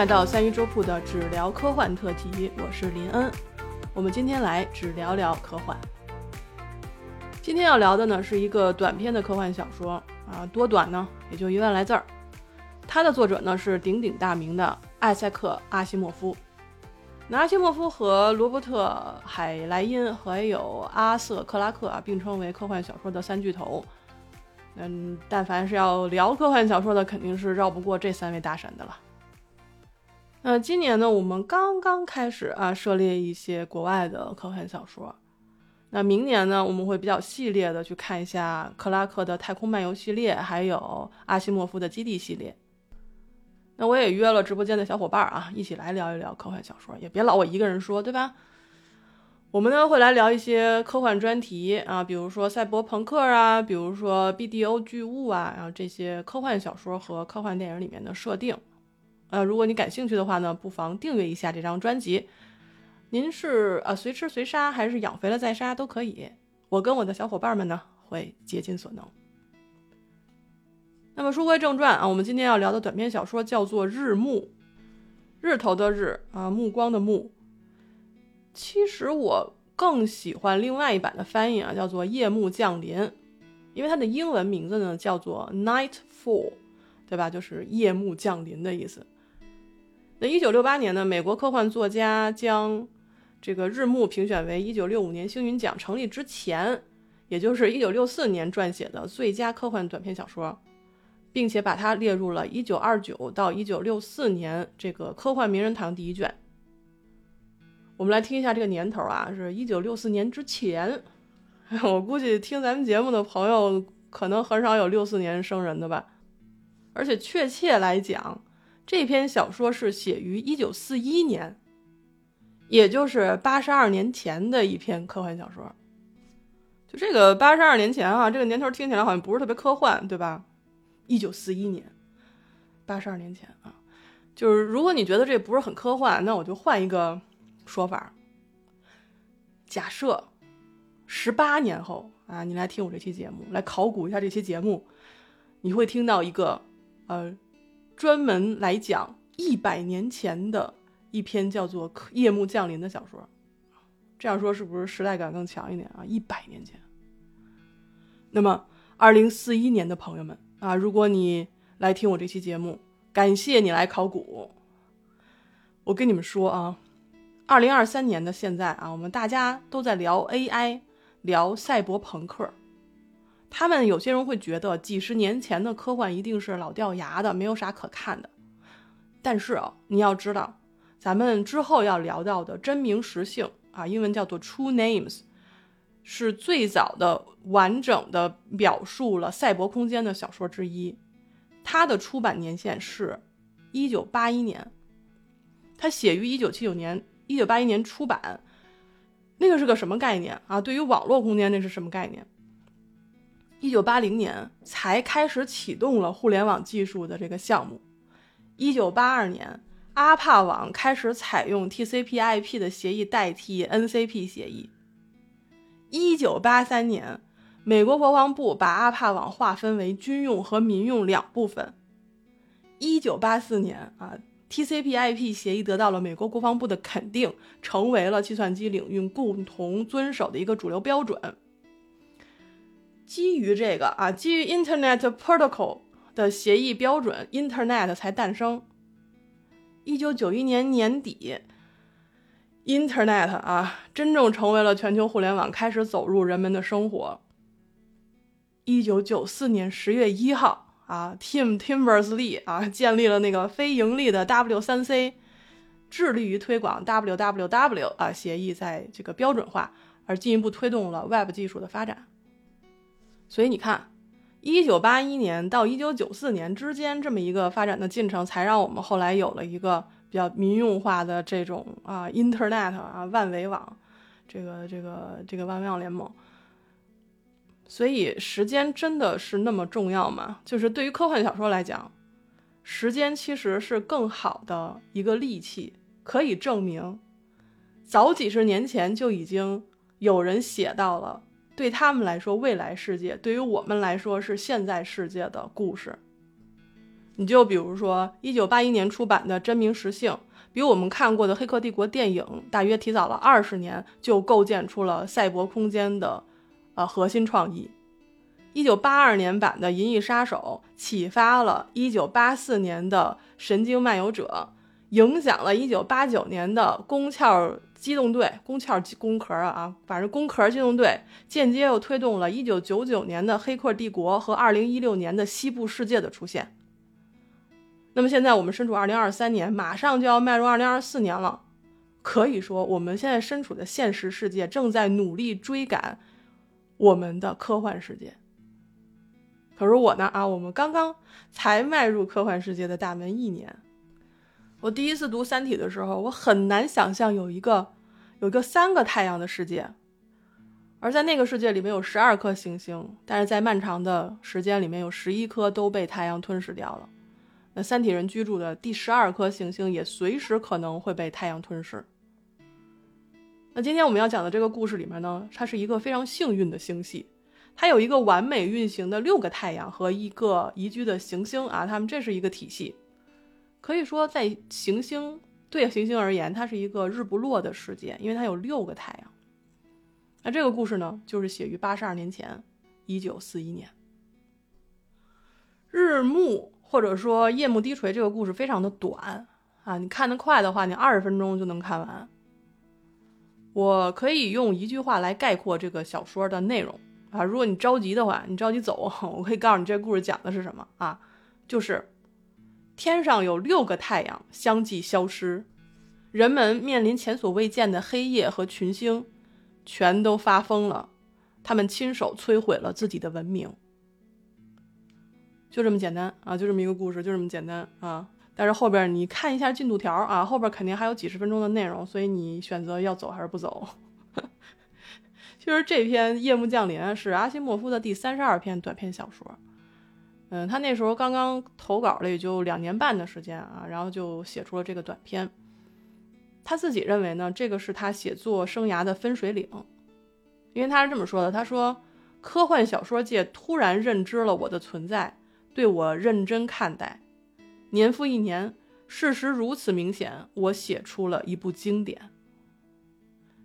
来到三鱼粥铺的只聊科幻特辑，我是林恩。我们今天来只聊聊科幻。今天要聊的呢是一个短篇的科幻小说啊，多短呢？也就一万来字儿。它的作者呢是鼎鼎大名的艾塞克·阿西莫夫。那阿西莫夫和罗伯特·海莱因还有阿瑟·克拉克啊，并称为科幻小说的三巨头。嗯，但凡是要聊科幻小说的，肯定是绕不过这三位大神的了。那今年呢，我们刚刚开始啊，涉猎一些国外的科幻小说。那明年呢，我们会比较系列的去看一下克拉克的《太空漫游》系列，还有阿西莫夫的《基地》系列。那我也约了直播间的小伙伴啊，一起来聊一聊科幻小说，也别老我一个人说，对吧？我们呢会来聊一些科幻专题啊，比如说赛博朋克啊，比如说 BDO 巨物啊，然后这些科幻小说和科幻电影里面的设定。呃，如果你感兴趣的话呢，不妨订阅一下这张专辑。您是呃随吃随杀，还是养肥了再杀都可以。我跟我的小伙伴们呢会竭尽所能。那么书归正传啊，我们今天要聊的短篇小说叫做《日暮》，日头的日啊，目光的暮。其实我更喜欢另外一版的翻译啊，叫做《夜幕降临》，因为它的英文名字呢叫做《Nightfall》，对吧？就是夜幕降临的意思。那一九六八年呢，美国科幻作家将这个《日暮》评选为一九六五年星云奖成立之前，也就是一九六四年撰写的最佳科幻短篇小说，并且把它列入了一九二九到一九六四年这个科幻名人堂第一卷。我们来听一下这个年头啊，是一九六四年之前。我估计听咱们节目的朋友可能很少有六四年生人的吧，而且确切来讲。这篇小说是写于一九四一年，也就是八十二年前的一篇科幻小说。就这个八十二年前啊，这个年头听起来好像不是特别科幻，对吧？一九四一年，八十二年前啊，就是如果你觉得这不是很科幻，那我就换一个说法。假设十八年后啊，你来听我这期节目，来考古一下这期节目，你会听到一个呃。专门来讲一百年前的一篇叫做《夜幕降临》的小说，这样说是不是时代感更强一点啊？一百年前。那么，二零四一年的朋友们啊，如果你来听我这期节目，感谢你来考古。我跟你们说啊，二零二三年的现在啊，我们大家都在聊 AI，聊赛博朋克。他们有些人会觉得几十年前的科幻一定是老掉牙的，没有啥可看的。但是啊，你要知道，咱们之后要聊到的真名实姓啊，英文叫做 True Names，是最早的完整的表述了赛博空间的小说之一。它的出版年限是1981年，它写于1979年，1981年出版。那个是个什么概念啊？对于网络空间，那是什么概念？一九八零年才开始启动了互联网技术的这个项目。一九八二年，阿帕网开始采用 TCP/IP 的协议代替 NCP 协议。一九八三年，美国国防部把阿帕网划分为军用和民用两部分。一九八四年啊，TCP/IP 协议得到了美国国防部的肯定，成为了计算机领域共同遵守的一个主流标准。基于这个啊，基于 Internet Protocol 的协议标准，Internet 才诞生。一九九一年年底，Internet 啊，真正成为了全球互联网，开始走入人们的生活。一九九四年十月一号啊，Tim Timbers Lee 啊，建立了那个非盈利的 W3C，致力于推广 WWW 啊协议在这个标准化，而进一步推动了 Web 技术的发展。所以你看，一九八一年到一九九四年之间这么一个发展的进程，才让我们后来有了一个比较民用化的这种啊，Internet 啊，万维网，这个这个这个万维网联盟。所以时间真的是那么重要吗？就是对于科幻小说来讲，时间其实是更好的一个利器，可以证明，早几十年前就已经有人写到了。对他们来说，未来世界；对于我们来说，是现在世界的故事。你就比如说一九八一年出版的《真名实姓》，比我们看过的《黑客帝国》电影大约提早了二十年，就构建出了赛博空间的呃核心创意。一九八二年版的《银翼杀手》启发了一九八四年的《神经漫游者》，影响了一九八九年的《宫壳机动队》。宫壳机宫壳啊啊，反正宫壳机动队间接又推动了一九九九年的《黑客帝国》和二零一六年的《西部世界》的出现。那么现在我们身处二零二三年，马上就要迈入二零二四年了，可以说我们现在身处的现实世界正在努力追赶我们的科幻世界。可是我呢啊，我们刚刚才迈入科幻世界的大门一年。我第一次读《三体》的时候，我很难想象有一个有一个三个太阳的世界，而在那个世界里面有十二颗行星，但是在漫长的时间里面有十一颗都被太阳吞噬掉了。那三体人居住的第十二颗行星也随时可能会被太阳吞噬。那今天我们要讲的这个故事里面呢，它是一个非常幸运的星系。它有一个完美运行的六个太阳和一个宜居的行星啊，它们这是一个体系，可以说在行星对行星而言，它是一个日不落的世界，因为它有六个太阳。那这个故事呢，就是写于八十二年前，一九四一年。日暮或者说夜幕低垂这个故事非常的短啊，你看得快的话，你二十分钟就能看完。我可以用一句话来概括这个小说的内容。啊，如果你着急的话，你着急走，我可以告诉你这故事讲的是什么啊？就是天上有六个太阳相继消失，人们面临前所未见的黑夜和群星，全都发疯了，他们亲手摧毁了自己的文明，就这么简单啊，就这么一个故事，就这么简单啊。但是后边你看一下进度条啊，后边肯定还有几十分钟的内容，所以你选择要走还是不走？其实这篇《夜幕降临》是阿西莫夫的第三十二篇短篇小说，嗯，他那时候刚刚投稿了，也就两年半的时间啊，然后就写出了这个短篇。他自己认为呢，这个是他写作生涯的分水岭，因为他是这么说的：他说，科幻小说界突然认知了我的存在，对我认真看待，年复一年，事实如此明显，我写出了一部经典。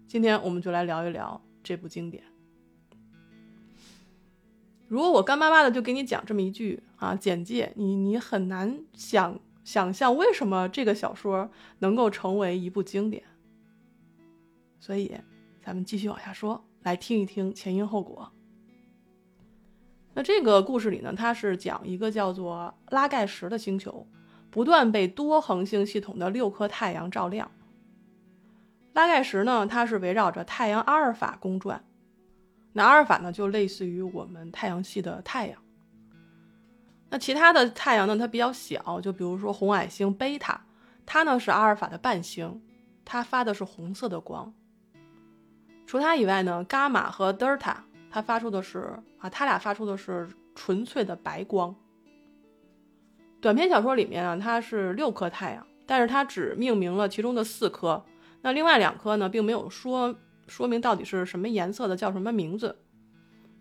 今天我们就来聊一聊。这部经典，如果我干巴巴的就给你讲这么一句啊简介，你你很难想想象为什么这个小说能够成为一部经典。所以，咱们继续往下说，来听一听前因后果。那这个故事里呢，它是讲一个叫做拉盖什的星球，不断被多恒星系统的六颗太阳照亮。拉盖什呢，它是围绕着太阳阿尔法公转。那阿尔法呢，就类似于我们太阳系的太阳。那其他的太阳呢，它比较小，就比如说红矮星贝塔，它呢是阿尔法的伴星，它发的是红色的光。除它以外呢，伽马和德尔塔，它发出的是啊，它俩发出的是纯粹的白光。短篇小说里面啊，它是六颗太阳，但是它只命名了其中的四颗。那另外两颗呢，并没有说说明到底是什么颜色的，叫什么名字。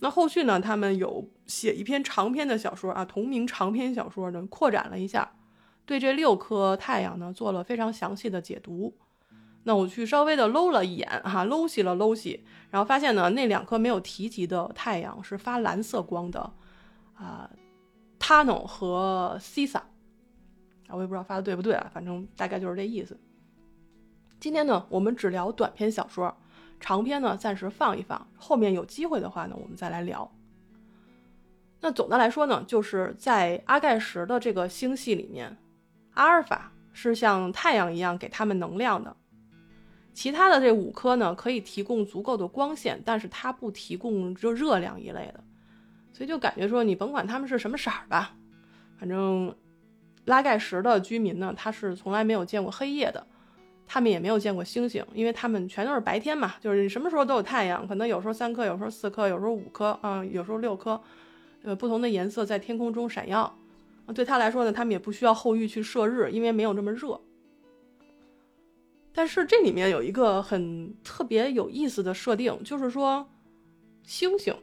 那后续呢，他们有写一篇长篇的小说啊，同名长篇小说呢，扩展了一下，对这六颗太阳呢做了非常详细的解读。那我去稍微的搂了一眼哈，搂细了搂细，然后发现呢，那两颗没有提及的太阳是发蓝色光的啊，Tano 和 Sisa，我也不知道发的对不对啊，反正大概就是这意思。今天呢，我们只聊短篇小说，长篇呢暂时放一放，后面有机会的话呢，我们再来聊。那总的来说呢，就是在阿盖什的这个星系里面，阿尔法是像太阳一样给他们能量的，其他的这五颗呢可以提供足够的光线，但是它不提供热热量一类的，所以就感觉说你甭管他们是什么色儿吧，反正拉盖什的居民呢，他是从来没有见过黑夜的。他们也没有见过星星，因为他们全都是白天嘛，就是什么时候都有太阳，可能有时候三颗，有时候四颗，有时候五颗啊，有时候六颗，呃，不同的颜色在天空中闪耀。对他来说呢，他们也不需要后羿去射日，因为没有这么热。但是这里面有一个很特别有意思的设定，就是说，星星，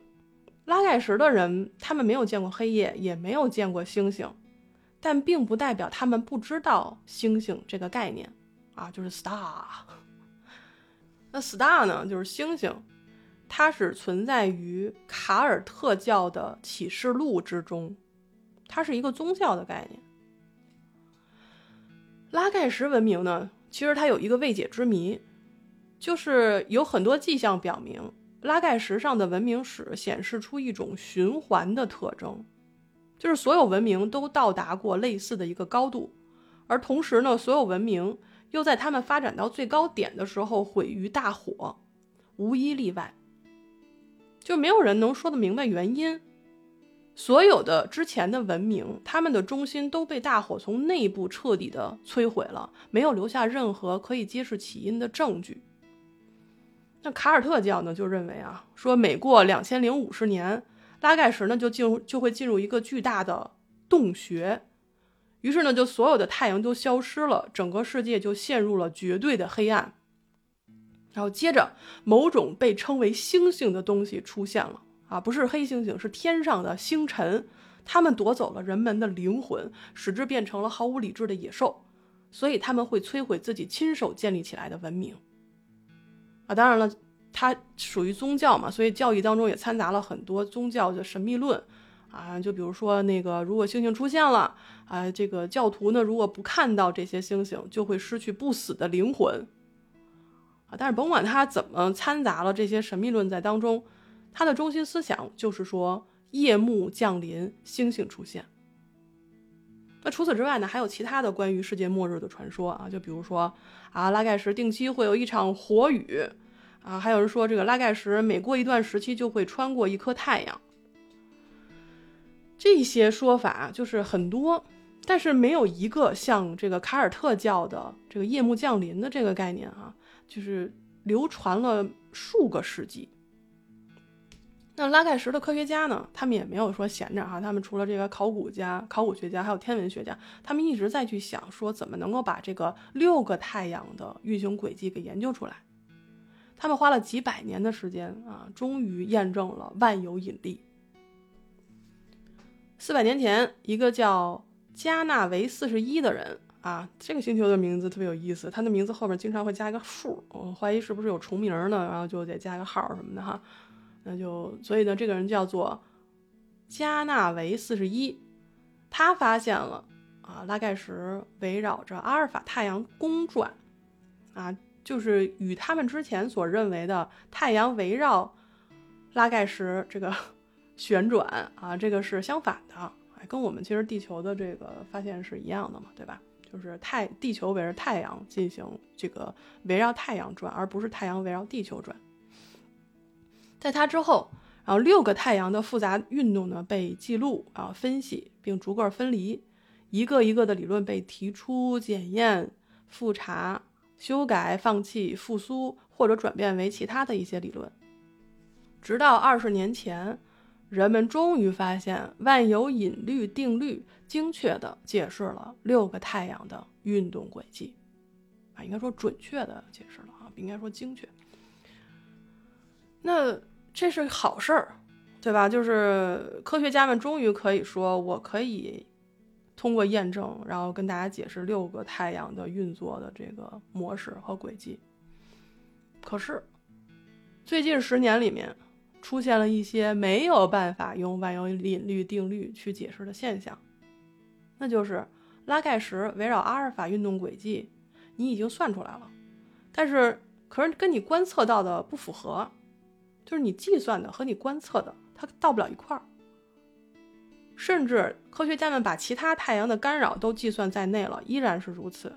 拉盖什的人他们没有见过黑夜，也没有见过星星，但并不代表他们不知道星星这个概念啊，就是 star。那 star 呢，就是星星，它是存在于卡尔特教的启示录之中，它是一个宗教的概念。拉盖什文明呢，其实它有一个未解之谜，就是有很多迹象表明，拉盖什上的文明史显示出一种循环的特征，就是所有文明都到达过类似的一个高度，而同时呢，所有文明。又在他们发展到最高点的时候毁于大火，无一例外。就没有人能说得明白原因。所有的之前的文明，他们的中心都被大火从内部彻底的摧毁了，没有留下任何可以揭示起因的证据。那卡尔特教呢，就认为啊，说每过两千零五十年，拉盖什呢就进入就会进入一个巨大的洞穴。于是呢，就所有的太阳都消失了，整个世界就陷入了绝对的黑暗。然后接着，某种被称为星星的东西出现了啊，不是黑猩猩，是天上的星辰。他们夺走了人们的灵魂，使之变成了毫无理智的野兽，所以他们会摧毁自己亲手建立起来的文明。啊，当然了，它属于宗教嘛，所以教义当中也掺杂了很多宗教的神秘论。啊，就比如说那个，如果星星出现了，啊，这个教徒呢，如果不看到这些星星，就会失去不死的灵魂。啊，但是甭管他怎么掺杂了这些神秘论在当中，他的中心思想就是说，夜幕降临，星星出现。那除此之外呢，还有其他的关于世界末日的传说啊，就比如说啊，拉盖什定期会有一场火雨，啊，还有人说这个拉盖什每过一段时期就会穿过一颗太阳。这些说法就是很多，但是没有一个像这个卡尔特教的这个夜幕降临的这个概念啊，就是流传了数个世纪。那拉盖什的科学家呢，他们也没有说闲着哈，他们除了这个考古家、考古学家，还有天文学家，他们一直在去想说怎么能够把这个六个太阳的运行轨迹给研究出来。他们花了几百年的时间啊，终于验证了万有引力。四百年前，一个叫加纳维四十一的人啊，这个星球的名字特别有意思，他的名字后面经常会加一个数，我怀疑是不是有重名呢？然后就得加个号什么的哈。那就所以呢，这个人叫做加纳维四十一，他发现了啊，拉盖什围绕着阿尔法太阳公转，啊，就是与他们之前所认为的太阳围绕拉盖什这个。旋转啊，这个是相反的，哎，跟我们其实地球的这个发现是一样的嘛，对吧？就是太地球围着太阳进行这个围绕太阳转，而不是太阳围绕地球转。在它之后，然后六个太阳的复杂运动呢被记录啊、分析，并逐个分离，一个一个的理论被提出、检验、复查、修改、放弃、复苏或者转变为其他的一些理论，直到二十年前。人们终于发现万有引力定律精确地解释了六个太阳的运动轨迹，啊，应该说准确地解释了啊，不应该说精确。那这是好事儿，对吧？就是科学家们终于可以说，我可以通过验证，然后跟大家解释六个太阳的运作的这个模式和轨迹。可是，最近十年里面。出现了一些没有办法用万有引力定律去解释的现象，那就是拉盖什围绕阿尔法运动轨迹，你已经算出来了，但是可是跟你观测到的不符合，就是你计算的和你观测的它到不了一块儿，甚至科学家们把其他太阳的干扰都计算在内了，依然是如此。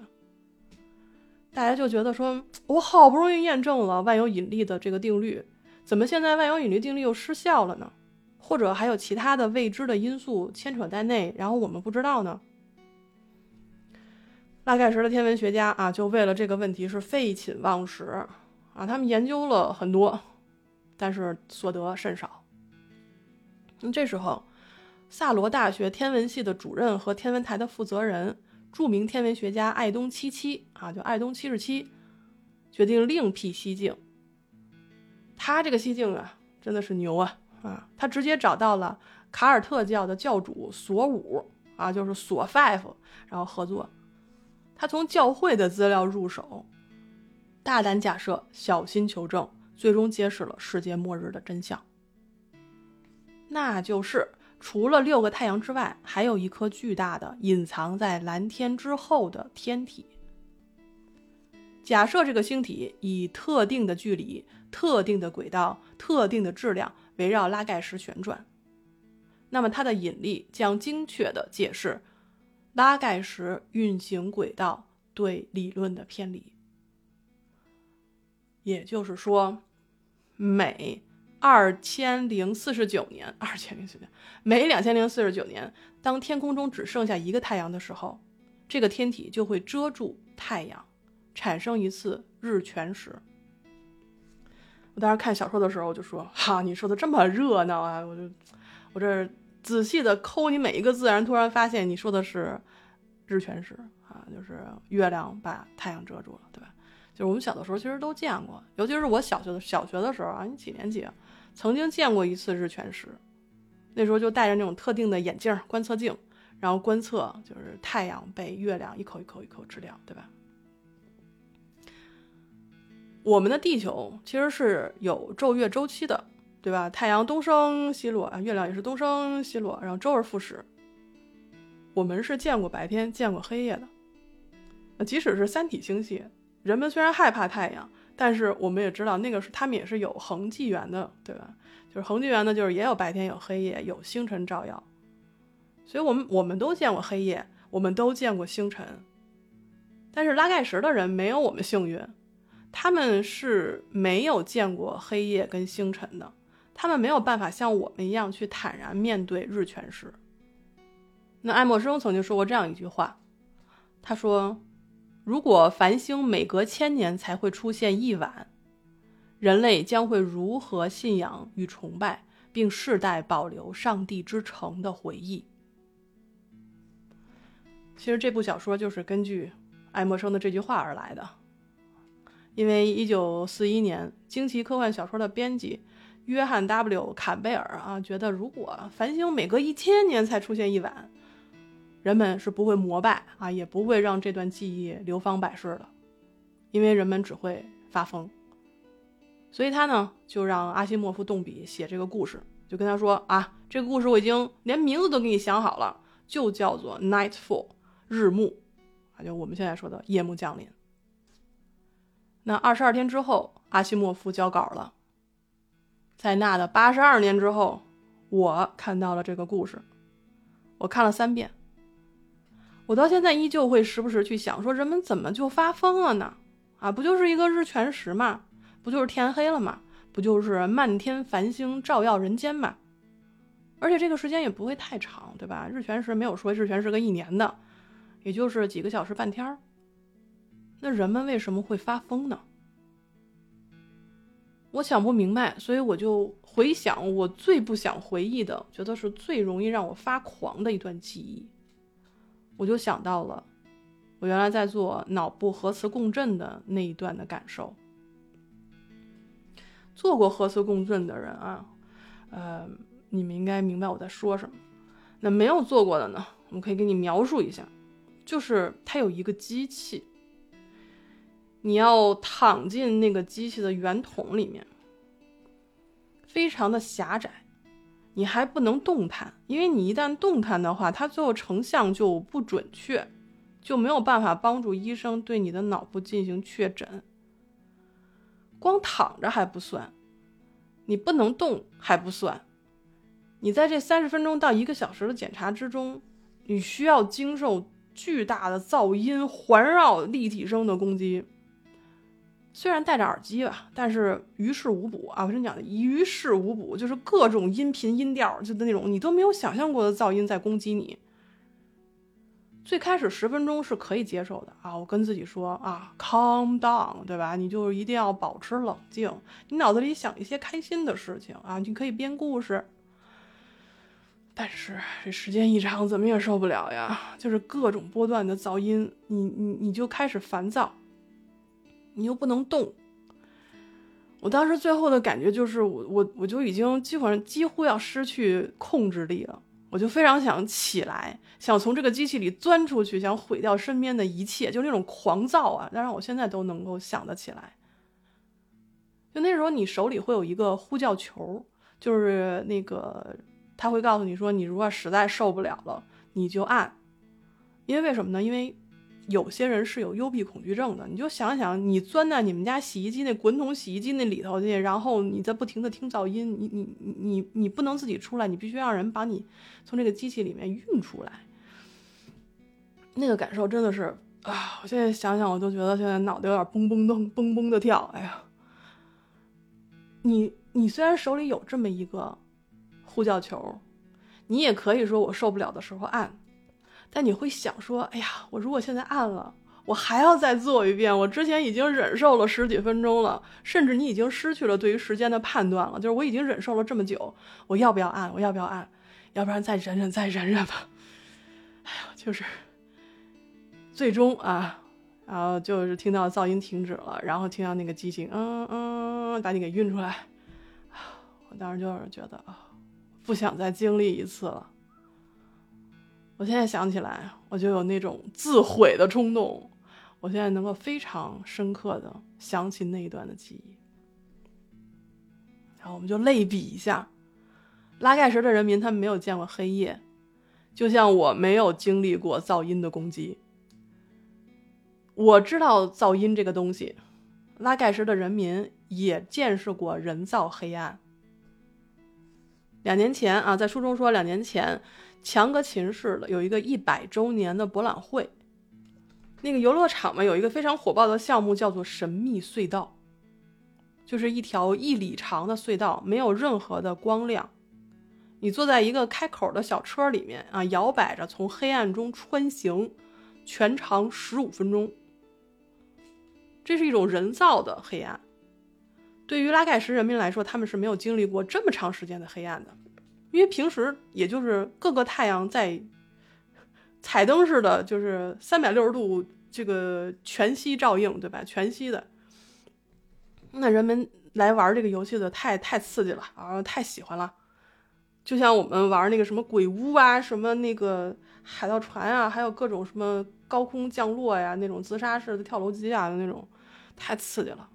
大家就觉得说，我好不容易验证了万有引力的这个定律。怎么现在万有引力定律又失效了呢？或者还有其他的未知的因素牵扯在内，然后我们不知道呢？拉盖什的天文学家啊，就为了这个问题是废寝忘食啊，他们研究了很多，但是所得甚少。那这时候，萨罗大学天文系的主任和天文台的负责人，著名天文学家艾东七七啊，就艾东七十七，决定另辟蹊径。他这个西境啊，真的是牛啊啊！他直接找到了卡尔特教的教主索武啊，就是索 five，然后合作。他从教会的资料入手，大胆假设，小心求证，最终揭示了世界末日的真相。那就是除了六个太阳之外，还有一颗巨大的隐藏在蓝天之后的天体。假设这个星体以特定的距离、特定的轨道、特定的质量围绕拉盖石旋转，那么它的引力将精确地解释拉盖石运行轨道对理论的偏离。也就是说，每二千零四十九年，二千零四年，每两千零四十九年，当天空中只剩下一个太阳的时候，这个天体就会遮住太阳。产生一次日全食。我当时看小说的时候，我就说：“哈，你说的这么热闹啊！”我就我这仔细的抠你每一个字，然后突然发现你说的是日全食啊，就是月亮把太阳遮住了，对吧？就是我们小的时候其实都见过，尤其是我小学的小学的时候啊，你几年级？曾经见过一次日全食，那时候就戴着那种特定的眼镜观测镜，然后观测就是太阳被月亮一口一口一口吃掉，对吧？我们的地球其实是有昼月周期的，对吧？太阳东升西落啊，月亮也是东升西落，然后周而复始。我们是见过白天、见过黑夜的。即使是三体星系，人们虽然害怕太阳，但是我们也知道那个是他们也是有恒纪元的，对吧？就是恒纪元呢，就是也有白天、有黑夜、有星辰照耀。所以，我们我们都见过黑夜，我们都见过星辰。但是拉盖什的人没有我们幸运。他们是没有见过黑夜跟星辰的，他们没有办法像我们一样去坦然面对日全食。那爱默生曾经说过这样一句话，他说：“如果繁星每隔千年才会出现一晚，人类将会如何信仰与崇拜，并世代保留上帝之城的回忆？”其实这部小说就是根据爱默生的这句话而来的。因为一九四一年，惊奇科幻小说的编辑约翰 ·W· 坎贝尔啊，觉得如果繁星每隔一千年才出现一晚，人们是不会膜拜啊，也不会让这段记忆流芳百世的，因为人们只会发疯。所以他呢，就让阿西莫夫动笔写这个故事，就跟他说啊，这个故事我已经连名字都给你想好了，就叫做《Nightfall》，日暮啊，就我们现在说的夜幕降临。那二十二天之后，阿西莫夫交稿了。在那的八十二年之后，我看到了这个故事，我看了三遍。我到现在依旧会时不时去想，说人们怎么就发疯了呢？啊，不就是一个日全食嘛？不就是天黑了嘛？不就是漫天繁星照耀人间嘛？而且这个时间也不会太长，对吧？日全食没有说日全食个一年的，也就是几个小时半天儿。那人们为什么会发疯呢？我想不明白，所以我就回想我最不想回忆的，觉得是最容易让我发狂的一段记忆。我就想到了我原来在做脑部核磁共振的那一段的感受。做过核磁共振的人啊，呃，你们应该明白我在说什么。那没有做过的呢，我们可以给你描述一下，就是它有一个机器。你要躺进那个机器的圆筒里面，非常的狭窄，你还不能动弹，因为你一旦动弹的话，它最后成像就不准确，就没有办法帮助医生对你的脑部进行确诊。光躺着还不算，你不能动还不算，你在这三十分钟到一个小时的检查之中，你需要经受巨大的噪音环绕立体声的攻击。虽然戴着耳机吧，但是于事无补啊！我跟你讲，于事无补，就是各种音频音调，就的那种你都没有想象过的噪音在攻击你。最开始十分钟是可以接受的啊，我跟自己说啊，calm down，对吧？你就一定要保持冷静，你脑子里想一些开心的事情啊，你可以编故事。但是这时间一长，怎么也受不了呀，就是各种波段的噪音，你你你就开始烦躁。你又不能动，我当时最后的感觉就是，我我我就已经基本上几乎要失去控制力了，我就非常想起来，想从这个机器里钻出去，想毁掉身边的一切，就那种狂躁啊！但是我现在都能够想得起来。就那时候，你手里会有一个呼叫球，就是那个他会告诉你说，你如果实在受不了了，你就按。因为为什么呢？因为有些人是有幽闭恐惧症的。你就想想，你钻在你们家洗衣机那滚筒洗衣机那里头去，然后你在不停的听噪音，你你你你不能自己出来，你必须让人把你从这个机器里面运出来。那个感受真的是啊！我现在想想，我都觉得现在脑袋有点嘣嘣咚嘣嘣的跳。哎呀！你你虽然手里有这么一个呼叫球，你也可以说我受不了的时候按，但你会想说，哎呀，我如果现在按了，我还要再做一遍。我之前已经忍受了十几分钟了，甚至你已经失去了对于时间的判断了。就是我已经忍受了这么久，我要不要按？我要不要按？要不然再忍忍，再忍忍吧。哎呀，就是最终啊。然后就是听到噪音停止了，然后听到那个机器，嗯嗯，把你给运出来，我当时就是觉得啊，不想再经历一次了。我现在想起来，我就有那种自毁的冲动。我现在能够非常深刻的想起那一段的记忆。然后我们就类比一下，拉盖什的人民他们没有见过黑夜，就像我没有经历过噪音的攻击。我知道噪音这个东西，拉盖什的人民也见识过人造黑暗。两年前啊，在书中说，两年前强格琴市的有一个一百周年的博览会，那个游乐场嘛，有一个非常火爆的项目叫做神秘隧道，就是一条一里长的隧道，没有任何的光亮，你坐在一个开口的小车里面啊，摇摆着从黑暗中穿行，全长十五分钟。这是一种人造的黑暗，对于拉盖什人民来说，他们是没有经历过这么长时间的黑暗的，因为平时也就是各个太阳在彩灯似的，就是三百六十度这个全息照映，对吧？全息的，那人们来玩这个游戏的太太刺激了啊，太喜欢了，就像我们玩那个什么鬼屋啊，什么那个海盗船啊，还有各种什么高空降落呀，那种自杀式的跳楼机啊的那种。太刺激了，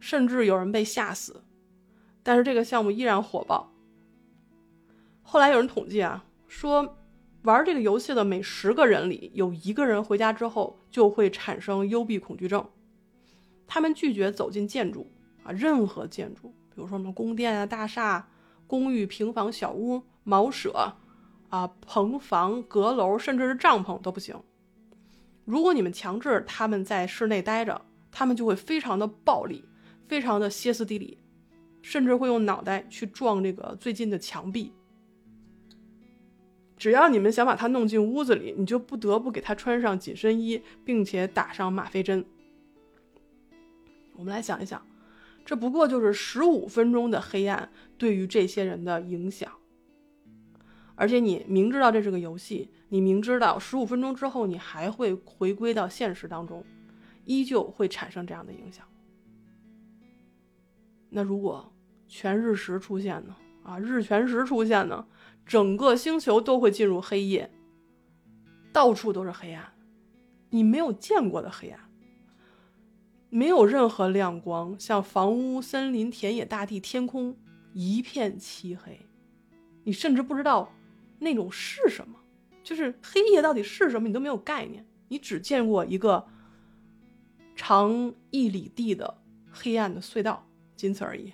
甚至有人被吓死，但是这个项目依然火爆。后来有人统计啊，说玩这个游戏的每十个人里有一个人回家之后就会产生幽闭恐惧症，他们拒绝走进建筑啊，任何建筑，比如说什么宫殿啊、大厦、公寓、平房、小屋、茅舍啊、棚房、阁楼，甚至是帐篷都不行。如果你们强制他们在室内待着，他们就会非常的暴力，非常的歇斯底里，甚至会用脑袋去撞这个最近的墙壁。只要你们想把他弄进屋子里，你就不得不给他穿上紧身衣，并且打上吗啡针。我们来想一想，这不过就是十五分钟的黑暗对于这些人的影响。而且你明知道这是个游戏，你明知道十五分钟之后你还会回归到现实当中。依旧会产生这样的影响。那如果全日食出现呢？啊，日全食出现呢？整个星球都会进入黑夜，到处都是黑暗，你没有见过的黑暗，没有任何亮光，像房屋、森林、田野、大地、天空一片漆黑，你甚至不知道那种是什么，就是黑夜到底是什么，你都没有概念，你只见过一个。长一里地的黑暗的隧道，仅此而已。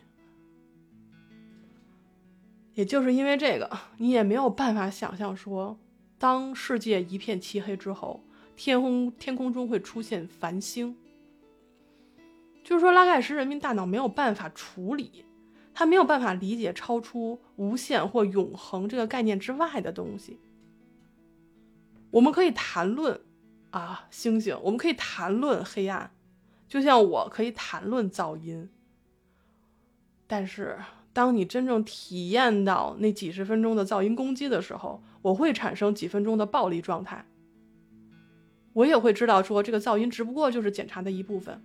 也就是因为这个，你也没有办法想象说，当世界一片漆黑之后，天空天空中会出现繁星。就是说，拉盖什人民大脑没有办法处理，他没有办法理解超出无限或永恒这个概念之外的东西。我们可以谈论。啊，星星，我们可以谈论黑暗，就像我可以谈论噪音。但是，当你真正体验到那几十分钟的噪音攻击的时候，我会产生几分钟的暴力状态。我也会知道说，这个噪音只不过就是检查的一部分。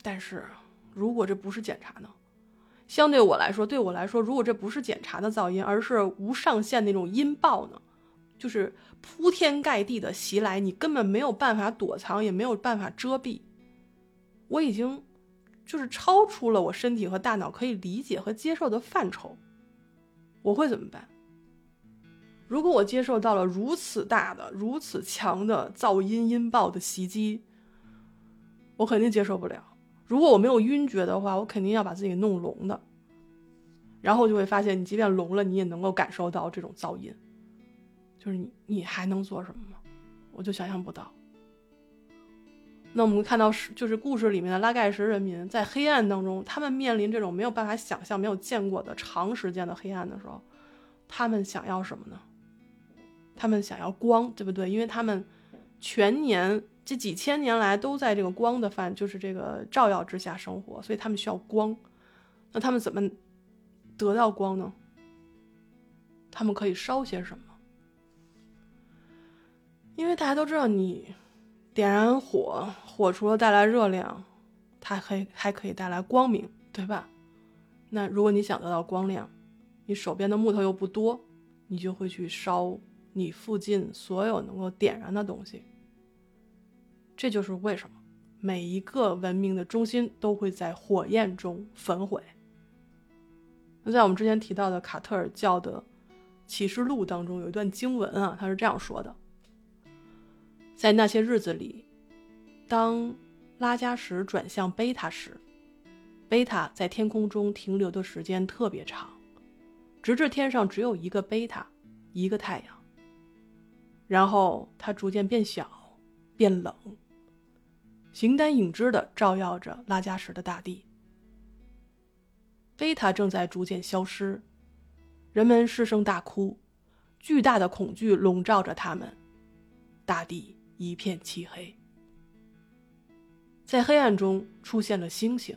但是，如果这不是检查呢？相对我来说，对我来说，如果这不是检查的噪音，而是无上限那种音爆呢，就是铺天盖地的袭来，你根本没有办法躲藏，也没有办法遮蔽。我已经就是超出了我身体和大脑可以理解和接受的范畴。我会怎么办？如果我接受到了如此大的、如此强的噪音音爆的袭击，我肯定接受不了。如果我没有晕厥的话，我肯定要把自己弄聋的。然后就会发现，你即便聋了，你也能够感受到这种噪音。就是你，你还能做什么吗？我就想象不到。那我们看到是，就是故事里面的拉盖什人民在黑暗当中，他们面临这种没有办法想象、没有见过的长时间的黑暗的时候，他们想要什么呢？他们想要光，对不对？因为他们全年。这几千年来都在这个光的范，就是这个照耀之下生活，所以他们需要光。那他们怎么得到光呢？他们可以烧些什么？因为大家都知道，你点燃火，火除了带来热量，它还还可以带来光明，对吧？那如果你想得到光亮，你手边的木头又不多，你就会去烧你附近所有能够点燃的东西。这就是为什么每一个文明的中心都会在火焰中焚毁。那在我们之前提到的卡特尔教的启示录当中，有一段经文啊，他是这样说的：在那些日子里，当拉加什转向贝塔时，贝塔在天空中停留的时间特别长，直至天上只有一个贝塔，一个太阳。然后它逐渐变小，变冷。形单影只的照耀着拉加什的大地，贝塔正在逐渐消失，人们失声大哭，巨大的恐惧笼罩着他们，大地一片漆黑。在黑暗中出现了星星，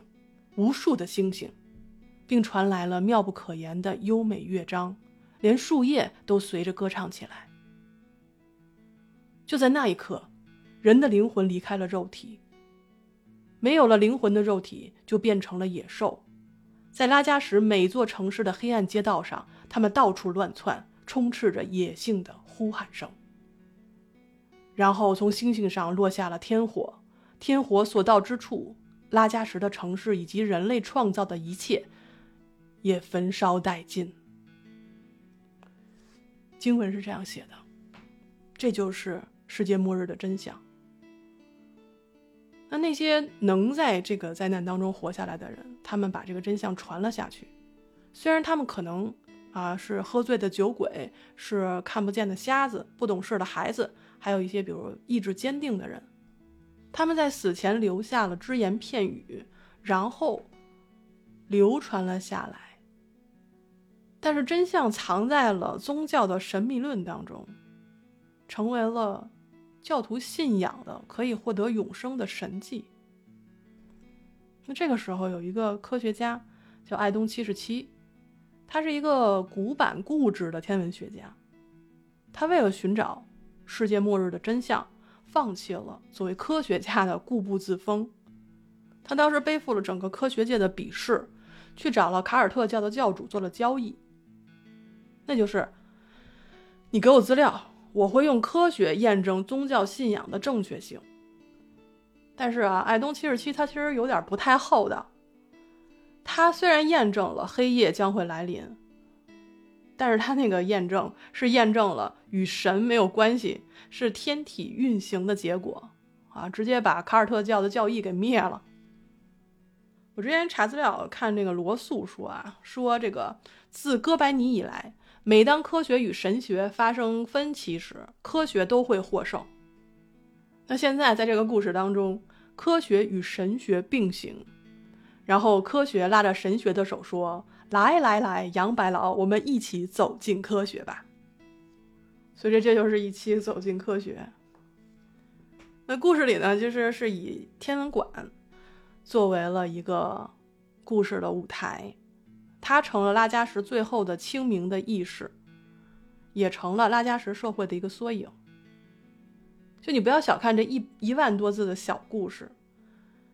无数的星星，并传来了妙不可言的优美乐章，连树叶都随着歌唱起来。就在那一刻，人的灵魂离开了肉体。没有了灵魂的肉体就变成了野兽，在拉加什每座城市的黑暗街道上，他们到处乱窜，充斥着野性的呼喊声。然后从星星上落下了天火，天火所到之处，拉加什的城市以及人类创造的一切也焚烧殆尽。经文是这样写的，这就是世界末日的真相。那那些能在这个灾难当中活下来的人，他们把这个真相传了下去。虽然他们可能啊是喝醉的酒鬼，是看不见的瞎子，不懂事的孩子，还有一些比如意志坚定的人，他们在死前留下了只言片语，然后流传了下来。但是真相藏在了宗教的神秘论当中，成为了。教徒信仰的可以获得永生的神迹。那这个时候有一个科学家叫爱东七十七，他是一个古板固执的天文学家。他为了寻找世界末日的真相，放弃了作为科学家的固步自封。他当时背负了整个科学界的鄙视，去找了卡尔特教的教主做了交易，那就是你给我资料。我会用科学验证宗教信仰的正确性，但是啊，爱东七十七他其实有点不太厚道。他虽然验证了黑夜将会来临，但是他那个验证是验证了与神没有关系，是天体运行的结果啊，直接把卡尔特教的教义给灭了。我之前查资料看这个罗素说啊，说这个自哥白尼以来。每当科学与神学发生分歧时，科学都会获胜。那现在在这个故事当中，科学与神学并行，然后科学拉着神学的手说：“来来来，杨白劳，我们一起走进科学吧。”所以这就是一期走进科学。那故事里呢，就是是以天文馆作为了一个故事的舞台。它成了拉加什最后的清明的意识，也成了拉加什社会的一个缩影。就你不要小看这一一万多字的小故事，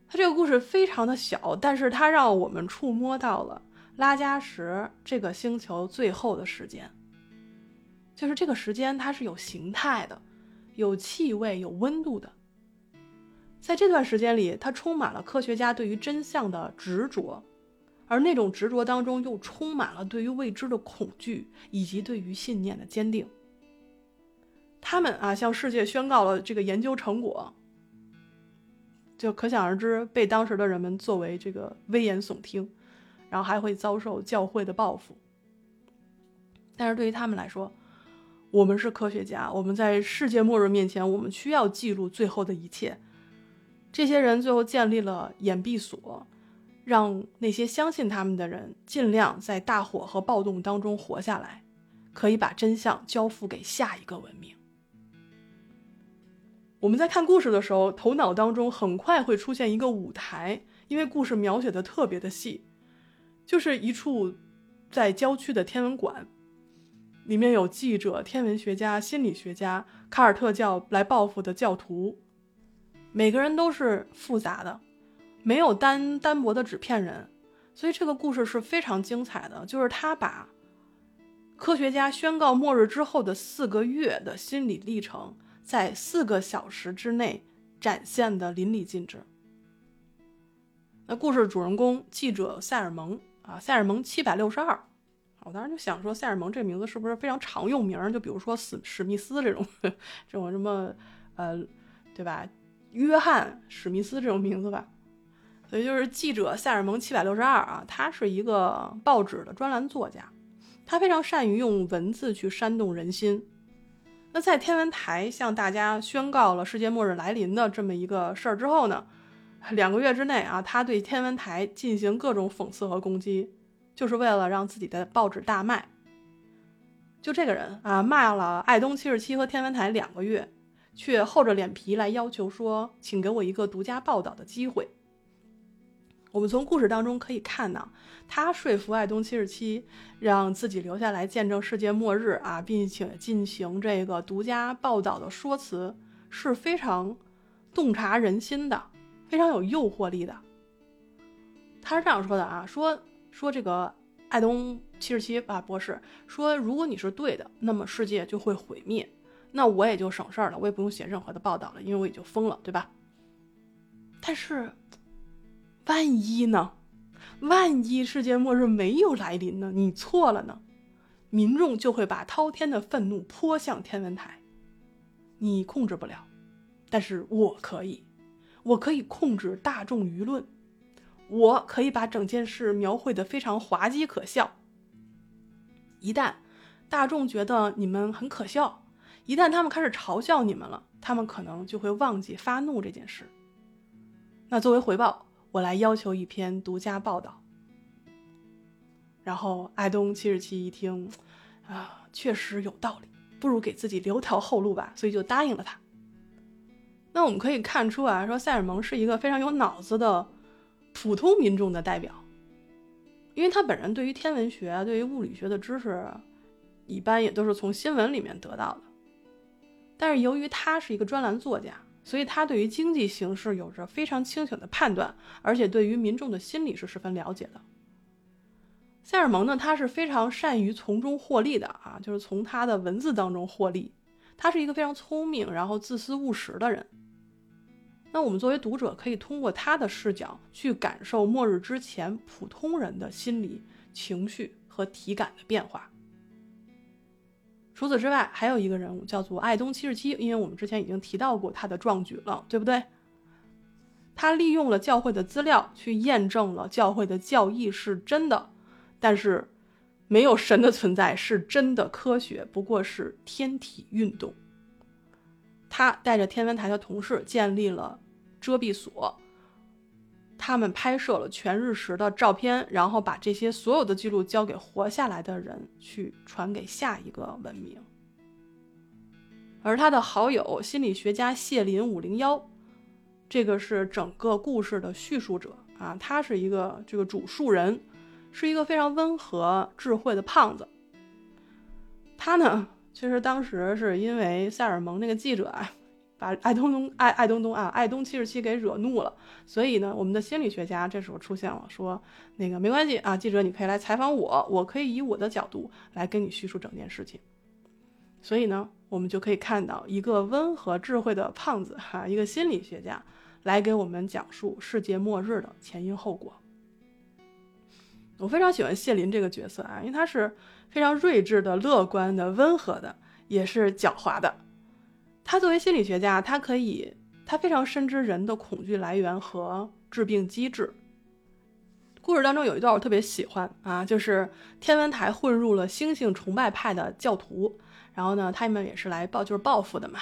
它这个故事非常的小，但是它让我们触摸到了拉加什这个星球最后的时间。就是这个时间，它是有形态的，有气味、有温度的。在这段时间里，它充满了科学家对于真相的执着，而那种执着当中又充满了对于未知的恐惧以及对于信念的坚定。他们啊，向世界宣告了这个研究成果，就可想而知，被当时的人们作为这个危言耸听，然后还会遭受教会的报复。但是对于他们来说，我们是科学家，我们在世界末日面前，我们需要记录最后的一切。这些人最后建立了掩蔽所，让那些相信他们的人尽量在大火和暴动当中活下来，可以把真相交付给下一个文明。我们在看故事的时候，头脑当中很快会出现一个舞台，因为故事描写的特别的细，就是一处在郊区的天文馆。里面有记者、天文学家、心理学家、卡尔特教来报复的教徒，每个人都是复杂的，没有单单薄的纸片人，所以这个故事是非常精彩的。就是他把科学家宣告末日之后的四个月的心理历程，在四个小时之内展现的淋漓尽致。那故事主人公记者塞尔蒙啊，塞尔蒙七百六十二。我当时就想说，塞尔蒙这个名字是不是非常常用名？就比如说史史密斯这种，这种什么，呃，对吧？约翰史密斯这种名字吧。所以就是记者塞尔蒙七百六十二啊，他是一个报纸的专栏作家，他非常善于用文字去煽动人心。那在天文台向大家宣告了世界末日来临的这么一个事儿之后呢，两个月之内啊，他对天文台进行各种讽刺和攻击。就是为了让自己的报纸大卖。就这个人啊，骂了爱东七十七和天文台两个月，却厚着脸皮来要求说：“请给我一个独家报道的机会。”我们从故事当中可以看到，他说服爱东七十七让自己留下来见证世界末日啊，并且进行这个独家报道的说辞是非常洞察人心的，非常有诱惑力的。他是这样说的啊，说。说这个艾东七十七啊博士说，如果你是对的，那么世界就会毁灭，那我也就省事儿了，我也不用写任何的报道了，因为我也就疯了，对吧？但是，万一呢？万一世界末日没有来临呢？你错了呢？民众就会把滔天的愤怒泼向天文台，你控制不了，但是我可以，我可以控制大众舆论。我可以把整件事描绘的非常滑稽可笑。一旦大众觉得你们很可笑，一旦他们开始嘲笑你们了，他们可能就会忘记发怒这件事。那作为回报，我来要求一篇独家报道。然后艾东七十七一听，啊，确实有道理，不如给自己留条后路吧，所以就答应了他。那我们可以看出啊，说塞尔蒙是一个非常有脑子的。普通民众的代表，因为他本人对于天文学、对于物理学的知识，一般也都是从新闻里面得到的。但是由于他是一个专栏作家，所以他对于经济形势有着非常清醒的判断，而且对于民众的心理是十分了解的。塞尔蒙呢，他是非常善于从中获利的啊，就是从他的文字当中获利。他是一个非常聪明，然后自私务实的人。那我们作为读者，可以通过他的视角去感受末日之前普通人的心理、情绪和体感的变化。除此之外，还有一个人物叫做爱东七十七，因为我们之前已经提到过他的壮举了，对不对？他利用了教会的资料去验证了教会的教义是真的，但是没有神的存在是真的科学，不过是天体运动。他带着天文台的同事建立了。遮蔽所，他们拍摄了全日食的照片，然后把这些所有的记录交给活下来的人去传给下一个文明。而他的好友心理学家谢林五零幺，这个是整个故事的叙述者啊，他是一个这个主述人，是一个非常温和智慧的胖子。他呢，其实当时是因为塞尔蒙那个记者啊。把爱东东爱爱东东啊爱东七十七给惹怒了。所以呢，我们的心理学家这时候出现了，说那个没关系啊，记者你可以来采访我，我可以以我的角度来跟你叙述整件事情。所以呢，我们就可以看到一个温和智慧的胖子哈，一个心理学家来给我们讲述世界末日的前因后果。我非常喜欢谢林这个角色啊，因为他是非常睿智的、乐观的、温和的，也是狡猾的。他作为心理学家，他可以，他非常深知人的恐惧来源和致病机制。故事当中有一段我特别喜欢啊，就是天文台混入了星星崇拜派的教徒。然后呢，他们也是来报，就是报复的嘛。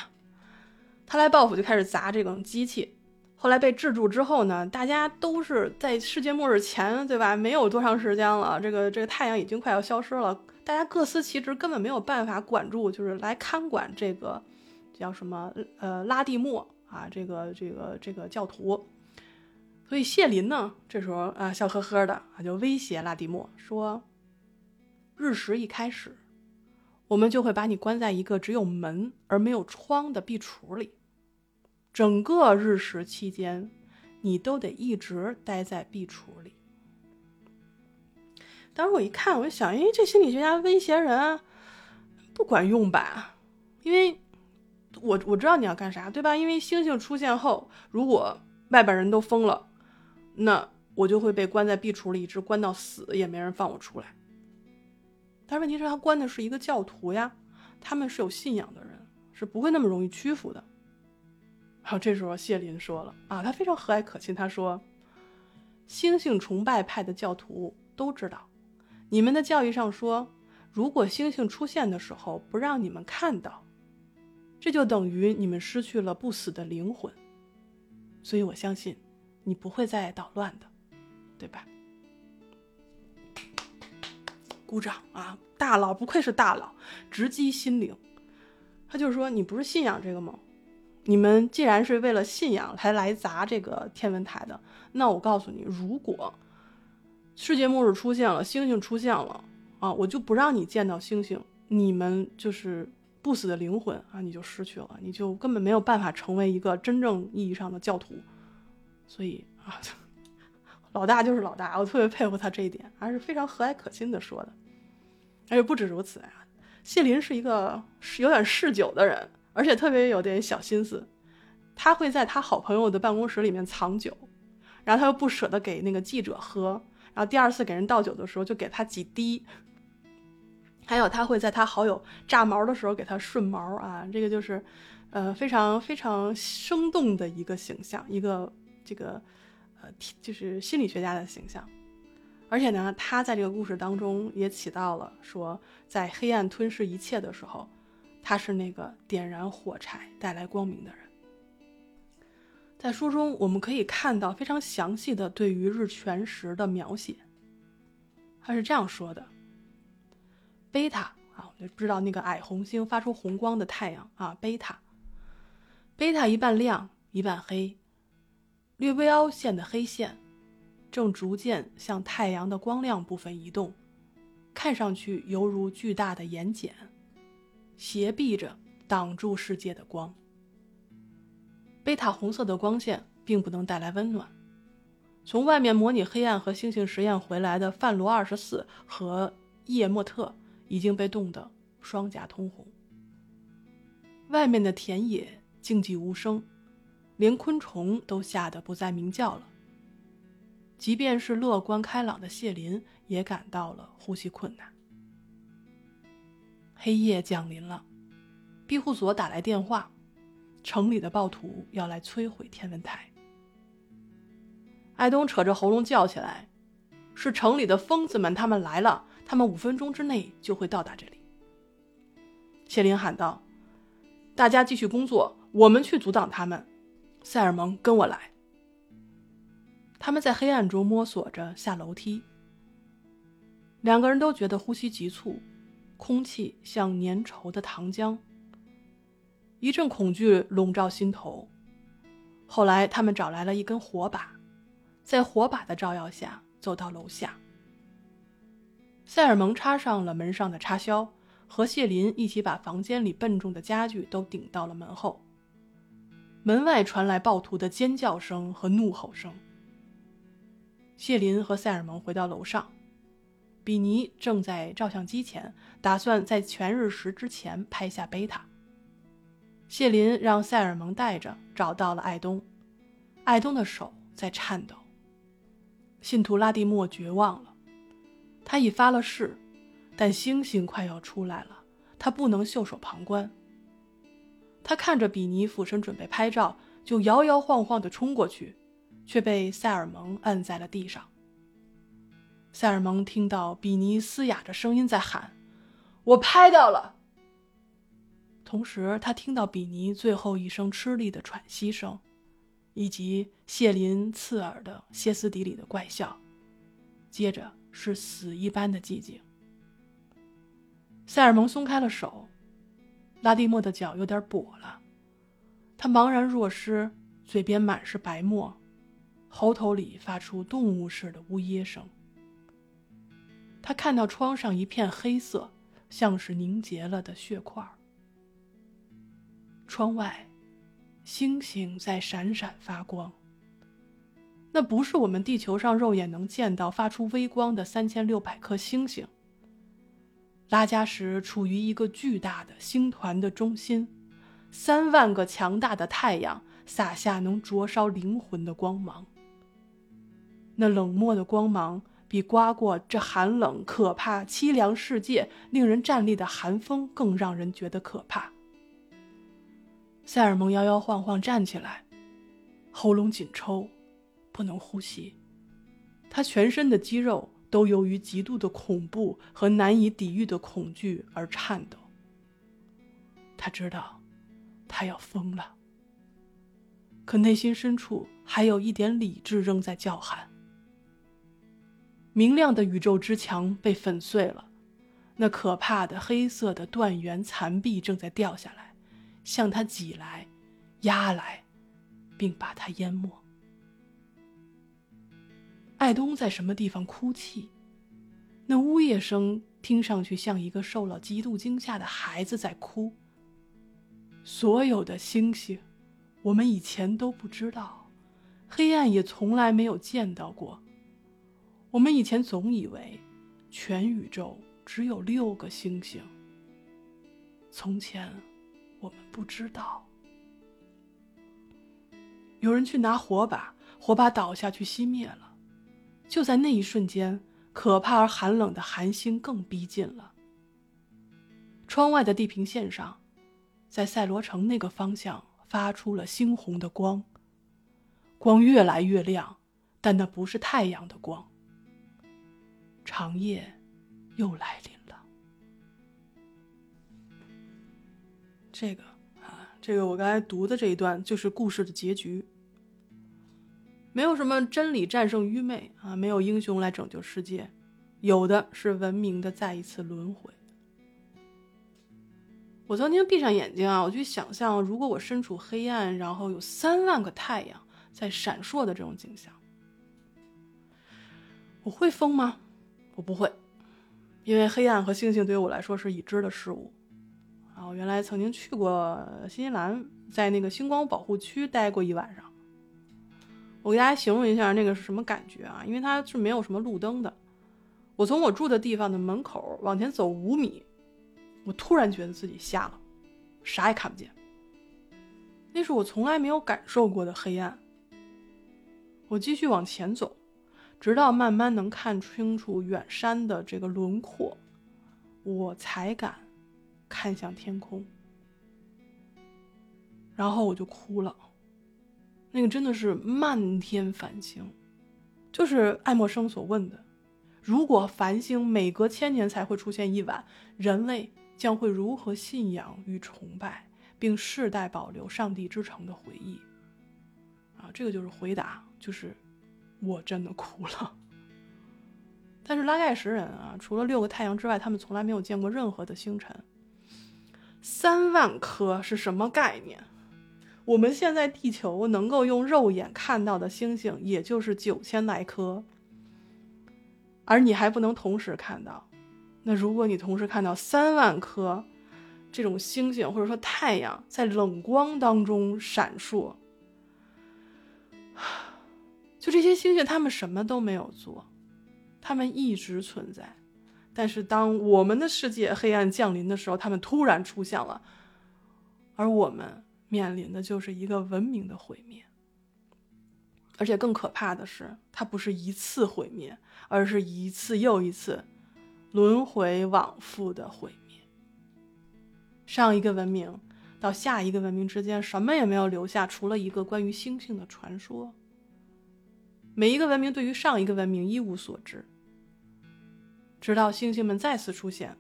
他来报复，就开始砸这种机器。后来被制住之后呢，大家都是在世界末日前，对吧？没有多长时间了，这个这个太阳已经快要消失了。大家各司其职，根本没有办法管住，就是来看管这个叫什么呃拉蒂莫啊，这个这个这个教徒。所以谢林呢，这时候啊笑呵呵的啊，就威胁拉蒂莫说：“日食一开始。”我们就会把你关在一个只有门而没有窗的壁橱里，整个日食期间，你都得一直待在壁橱里。当时我一看，我就想，哎，这心理学家威胁人不管用吧？因为我我知道你要干啥，对吧？因为星星出现后，如果外边人都疯了，那我就会被关在壁橱里，一直关到死，也没人放我出来。但问题是，他关的是一个教徒呀，他们是有信仰的人，是不会那么容易屈服的。然后这时候谢林说了啊，他非常和蔼可亲，他说：“星星崇拜派的教徒都知道，你们的教义上说，如果星星出现的时候不让你们看到，这就等于你们失去了不死的灵魂。所以我相信，你不会再捣乱的，对吧？”鼓掌啊！大佬不愧是大佬，直击心灵。他就是说，你不是信仰这个吗？你们既然是为了信仰才来砸这个天文台的，那我告诉你，如果世界末日出现了，星星出现了啊，我就不让你见到星星，你们就是不死的灵魂啊，你就失去了，你就根本没有办法成为一个真正意义上的教徒。所以啊，老大就是老大，我特别佩服他这一点，还是非常和蔼可亲的说的。而且不止如此啊，谢林是一个有点嗜酒的人，而且特别有点小心思。他会在他好朋友的办公室里面藏酒，然后他又不舍得给那个记者喝，然后第二次给人倒酒的时候就给他几滴。还有他会在他好友炸毛的时候给他顺毛啊，这个就是，呃，非常非常生动的一个形象，一个这个，呃，就是心理学家的形象。而且呢，他在这个故事当中也起到了说，在黑暗吞噬一切的时候，他是那个点燃火柴带来光明的人。在书中，我们可以看到非常详细的对于日全食的描写。他是这样说的：贝塔啊，我就不知道那个矮红星发出红光的太阳啊，贝塔，贝塔一半亮一半黑，略微凹陷的黑线。正逐渐向太阳的光亮部分移动，看上去犹如巨大的眼睑，斜闭着挡住世界的光。贝塔红色的光线并不能带来温暖。从外面模拟黑暗和星星实验回来的范罗二十四和叶莫特已经被冻得双颊通红。外面的田野静寂无声，连昆虫都吓得不再鸣叫了。即便是乐观开朗的谢林，也感到了呼吸困难。黑夜降临了，庇护所打来电话，城里的暴徒要来摧毁天文台。艾东扯着喉咙叫起来：“是城里的疯子们，他们来了！他们五分钟之内就会到达这里。”谢林喊道：“大家继续工作，我们去阻挡他们。”塞尔蒙，跟我来。他们在黑暗中摸索着下楼梯。两个人都觉得呼吸急促，空气像粘稠的糖浆。一阵恐惧笼罩心头。后来，他们找来了一根火把，在火把的照耀下走到楼下。塞尔蒙插上了门上的插销，和谢林一起把房间里笨重的家具都顶到了门后。门外传来暴徒的尖叫声和怒吼声。谢林和塞尔蒙回到楼上，比尼正在照相机前，打算在全日食之前拍下贝塔。谢林让塞尔蒙带着找到了艾东，艾东的手在颤抖。信徒拉蒂莫绝望了，他已发了誓，但星星快要出来了，他不能袖手旁观。他看着比尼俯身准备拍照，就摇摇晃晃地冲过去。却被塞尔蒙摁在了地上。塞尔蒙听到比尼嘶哑着声音在喊：“我拍到了。”同时，他听到比尼最后一声吃力的喘息声，以及谢林刺耳的歇斯底里的怪笑。接着是死一般的寂静。塞尔蒙松开了手，拉蒂莫的脚有点跛了，他茫然若失，嘴边满是白沫。喉头里发出动物似的呜咽声。他看到窗上一片黑色，像是凝结了的血块。窗外，星星在闪闪发光。那不是我们地球上肉眼能见到发出微光的三千六百颗星星。拉加什处于一个巨大的星团的中心，三万个强大的太阳洒下能灼烧灵魂的光芒。那冷漠的光芒，比刮过这寒冷、可怕、凄凉世界、令人站立的寒风更让人觉得可怕。塞尔蒙摇摇晃晃站起来，喉咙紧抽，不能呼吸。他全身的肌肉都由于极度的恐怖和难以抵御的恐惧而颤抖。他知道，他要疯了。可内心深处还有一点理智仍在叫喊。明亮的宇宙之墙被粉碎了，那可怕的黑色的断垣残壁正在掉下来，向他挤来、压来，并把他淹没。艾东在什么地方哭泣？那呜咽声听上去像一个受了极度惊吓的孩子在哭。所有的星星，我们以前都不知道，黑暗也从来没有见到过。我们以前总以为，全宇宙只有六个星星。从前，我们不知道。有人去拿火把，火把倒下去熄灭了。就在那一瞬间，可怕而寒冷的寒星更逼近了。窗外的地平线上，在赛罗城那个方向发出了猩红的光。光越来越亮，但那不是太阳的光。长夜又来临了。这个啊，这个我刚才读的这一段就是故事的结局。没有什么真理战胜愚昧啊，没有英雄来拯救世界，有的是文明的再一次轮回。我曾经闭上眼睛啊，我去想象，如果我身处黑暗，然后有三万个太阳在闪烁的这种景象，我会疯吗？我不会，因为黑暗和星星对于我来说是已知的事物。啊，我原来曾经去过新西兰，在那个星光保护区待过一晚上。我给大家形容一下那个是什么感觉啊？因为它是没有什么路灯的。我从我住的地方的门口往前走五米，我突然觉得自己瞎了，啥也看不见。那是我从来没有感受过的黑暗。我继续往前走。直到慢慢能看清楚远山的这个轮廓，我才敢看向天空。然后我就哭了。那个真的是漫天繁星，就是爱默生所问的：如果繁星每隔千年才会出现一晚，人类将会如何信仰与崇拜，并世代保留上帝之城的回忆？啊，这个就是回答，就是。我真的哭了。但是拉盖什人啊，除了六个太阳之外，他们从来没有见过任何的星辰。三万颗是什么概念？我们现在地球能够用肉眼看到的星星，也就是九千来颗，而你还不能同时看到。那如果你同时看到三万颗，这种星星或者说太阳在冷光当中闪烁。就这些星星，他们什么都没有做，他们一直存在。但是当我们的世界黑暗降临的时候，他们突然出现了，而我们面临的就是一个文明的毁灭。而且更可怕的是，它不是一次毁灭，而是一次又一次轮回往复的毁灭。上一个文明到下一个文明之间，什么也没有留下，除了一个关于星星的传说。每一个文明对于上一个文明一无所知，直到星星们再次出现，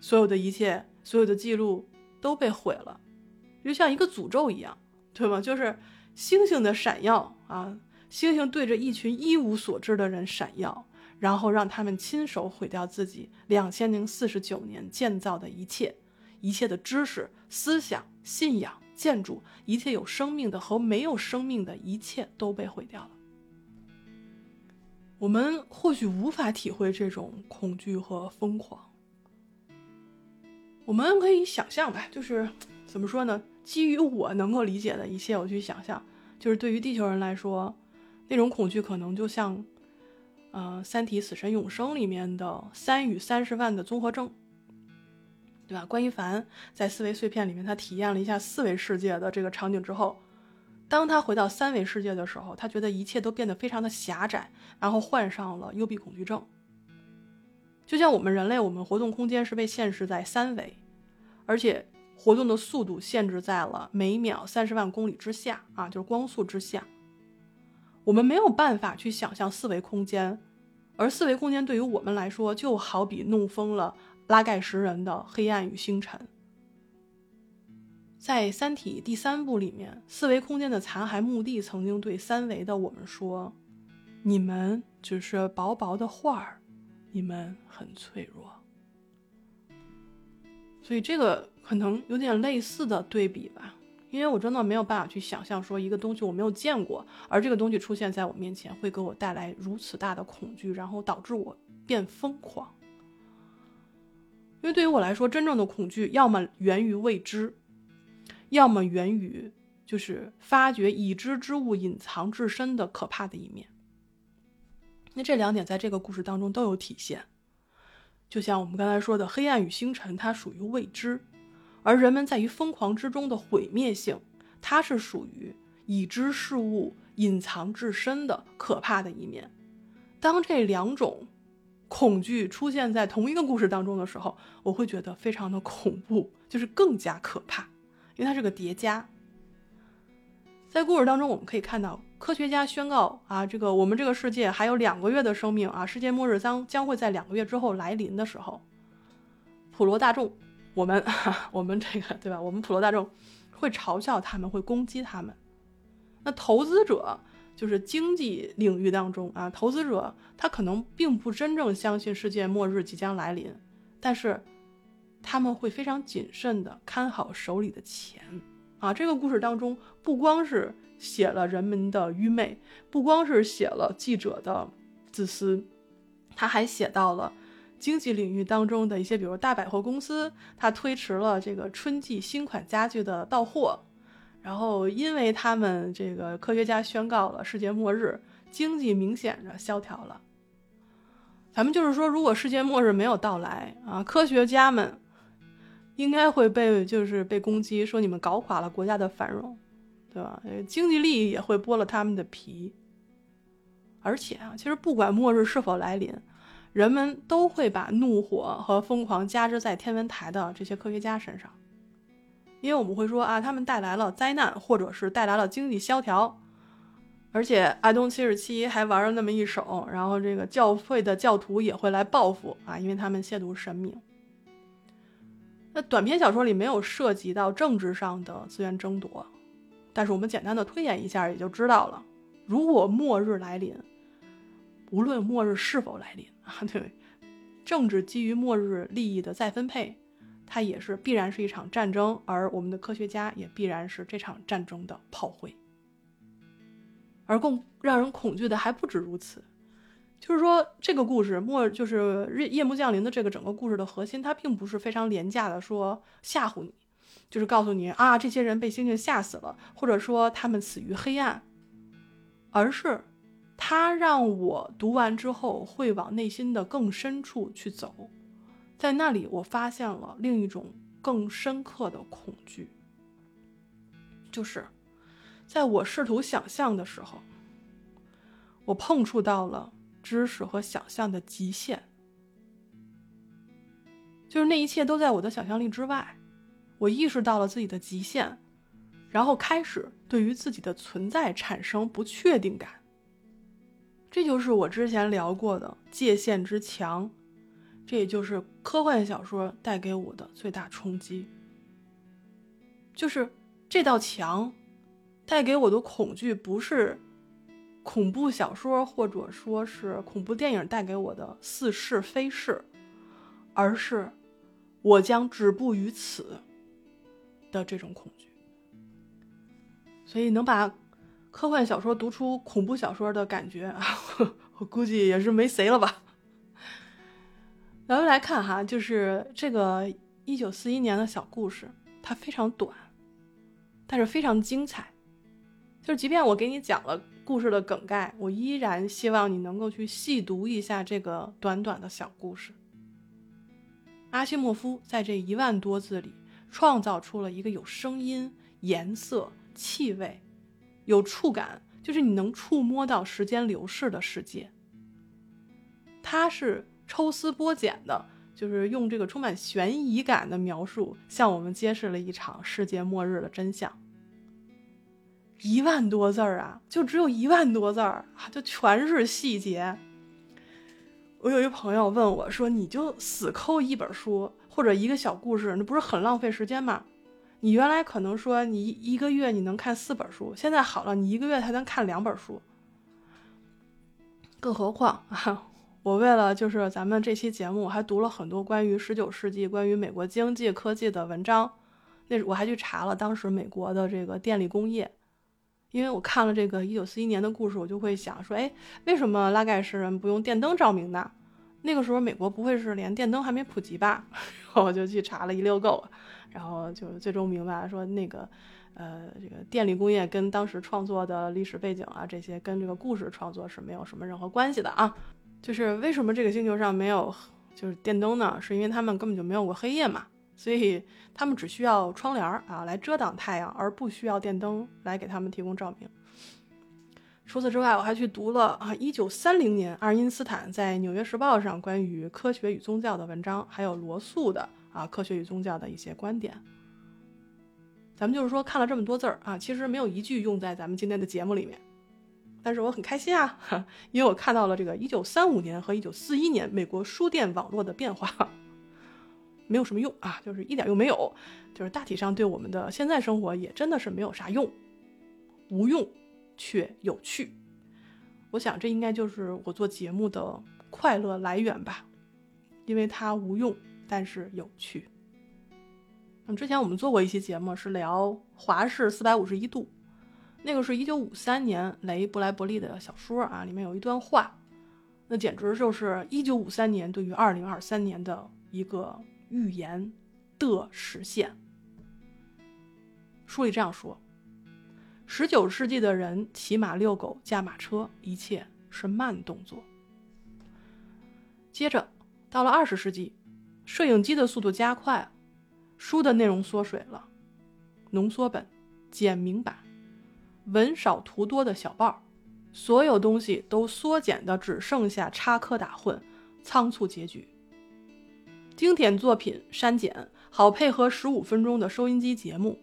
所有的一切，所有的记录都被毁了，就像一个诅咒一样，对吗？就是星星的闪耀啊，星星对着一群一无所知的人闪耀，然后让他们亲手毁掉自己两千零四十九年建造的一切，一切的知识、思想、信仰、建筑，一切有生命的和没有生命的一切都被毁掉了。我们或许无法体会这种恐惧和疯狂。我们可以想象吧，就是怎么说呢？基于我能够理解的一切，我去想象，就是对于地球人来说，那种恐惧可能就像，呃，《三体：死神永生》里面的三与三十万的综合症，对吧？关一凡在四维碎片里面，他体验了一下四维世界的这个场景之后。当他回到三维世界的时候，他觉得一切都变得非常的狭窄，然后患上了幽闭恐惧症。就像我们人类，我们活动空间是被限制在三维，而且活动的速度限制在了每秒三十万公里之下啊，就是光速之下。我们没有办法去想象四维空间，而四维空间对于我们来说，就好比弄疯了拉盖什人的黑暗与星辰。在《三体》第三部里面，四维空间的残骸墓地曾经对三维的我们说：“你们只是薄薄的画儿，你们很脆弱。”所以这个可能有点类似的对比吧，因为我真的没有办法去想象说一个东西我没有见过，而这个东西出现在我面前会给我带来如此大的恐惧，然后导致我变疯狂。因为对于我来说，真正的恐惧要么源于未知。要么源于就是发掘已知之物隐藏至深的可怕的一面。那这两点在这个故事当中都有体现。就像我们刚才说的，黑暗与星辰，它属于未知；而人们在于疯狂之中的毁灭性，它是属于已知事物隐藏至深的可怕的一面。当这两种恐惧出现在同一个故事当中的时候，我会觉得非常的恐怖，就是更加可怕。因为它是个叠加，在故事当中，我们可以看到科学家宣告啊，这个我们这个世界还有两个月的生命啊，世界末日将将会在两个月之后来临的时候，普罗大众，我们 我们这个对吧？我们普罗大众会嘲笑他们，会攻击他们。那投资者就是经济领域当中啊，投资者他可能并不真正相信世界末日即将来临，但是。他们会非常谨慎地看好手里的钱，啊，这个故事当中不光是写了人们的愚昧，不光是写了记者的自私，他还写到了经济领域当中的一些，比如大百货公司，它推迟了这个春季新款家具的到货，然后因为他们这个科学家宣告了世界末日，经济明显的萧条了。咱们就是说，如果世界末日没有到来啊，科学家们。应该会被就是被攻击，说你们搞垮了国家的繁荣，对吧？经济利益也会剥了他们的皮。而且啊，其实不管末日是否来临，人们都会把怒火和疯狂加之在天文台的这些科学家身上，因为我们会说啊，他们带来了灾难，或者是带来了经济萧条。而且阿东七十七还玩了那么一手，然后这个教会的教徒也会来报复啊，因为他们亵渎神明。那短篇小说里没有涉及到政治上的资源争夺，但是我们简单的推演一下也就知道了。如果末日来临，无论末日是否来临 啊，对，政治基于末日利益的再分配，它也是必然是一场战争，而我们的科学家也必然是这场战争的炮灰。而更让人恐惧的还不止如此，就是说，这个故事末就是夜夜幕降临的这个整个故事的核心，它并不是非常廉价的说吓唬你，就是告诉你啊，这些人被星星吓死了，或者说他们死于黑暗，而是它让我读完之后会往内心的更深处去走，在那里我发现了另一种更深刻的恐惧，就是在我试图想象的时候，我碰触到了。知识和想象的极限，就是那一切都在我的想象力之外。我意识到了自己的极限，然后开始对于自己的存在产生不确定感。这就是我之前聊过的界限之墙，这也就是科幻小说带给我的最大冲击。就是这道墙带给我的恐惧，不是。恐怖小说或者说是恐怖电影带给我的似是非是，而是我将止步于此的这种恐惧。所以能把科幻小说读出恐怖小说的感觉啊，我估计也是没谁了吧。咱们来看哈，就是这个一九四一年的小故事，它非常短，但是非常精彩。就是即便我给你讲了。故事的梗概，我依然希望你能够去细读一下这个短短的小故事。阿西莫夫在这一万多字里创造出了一个有声音、颜色、气味、有触感，就是你能触摸到时间流逝的世界。它是抽丝剥茧的，就是用这个充满悬疑感的描述，向我们揭示了一场世界末日的真相。一万多字儿啊，就只有一万多字儿啊，就全是细节。我有一朋友问我说：“你就死抠一本书或者一个小故事，那不是很浪费时间吗？你原来可能说你一个月你能看四本书，现在好了，你一个月才能看两本书。更何况啊，我为了就是咱们这期节目，还读了很多关于十九世纪、关于美国经济科技的文章。那我还去查了当时美国的这个电力工业。”因为我看了这个一九四一年的故事，我就会想说，哎，为什么拉盖世人不用电灯照明呢？那个时候美国不会是连电灯还没普及吧？然后我就去查了一溜够，然后就最终明白了说，那个，呃，这个电力工业跟当时创作的历史背景啊，这些跟这个故事创作是没有什么任何关系的啊。就是为什么这个星球上没有就是电灯呢？是因为他们根本就没有过黑夜嘛。所以他们只需要窗帘啊来遮挡太阳，而不需要电灯来给他们提供照明。除此之外，我还去读了啊，一九三零年爱因斯坦在《纽约时报》上关于科学与宗教的文章，还有罗素的啊科学与宗教的一些观点。咱们就是说看了这么多字儿啊，其实没有一句用在咱们今天的节目里面，但是我很开心啊，因为我看到了这个一九三五年和一九四一年美国书店网络的变化。没有什么用啊，就是一点用没有，就是大体上对我们的现在生活也真的是没有啥用，无用却有趣。我想这应该就是我做节目的快乐来源吧，因为它无用但是有趣。嗯之前我们做过一期节目是聊华氏四百五十一度，那个是一九五三年雷布莱伯利的小说啊，里面有一段话，那简直就是一九五三年对于二零二三年的一个。预言的实现。书里这样说：十九世纪的人骑马、遛狗、驾马车，一切是慢动作。接着到了二十世纪，摄影机的速度加快，书的内容缩水了，浓缩本、简明版、文少图多的小报，所有东西都缩减的只剩下插科打诨、仓促结局。经典作品删减，好配合十五分钟的收音机节目，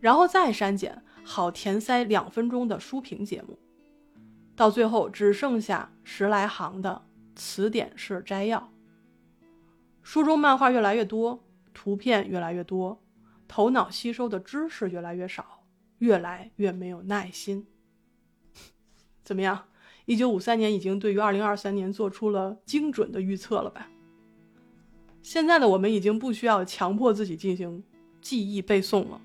然后再删减，好填塞两分钟的书评节目，到最后只剩下十来行的词典式摘要。书中漫画越来越多，图片越来越多，头脑吸收的知识越来越少，越来越没有耐心。怎么样？一九五三年已经对于二零二三年做出了精准的预测了吧？现在的我们已经不需要强迫自己进行记忆背诵了，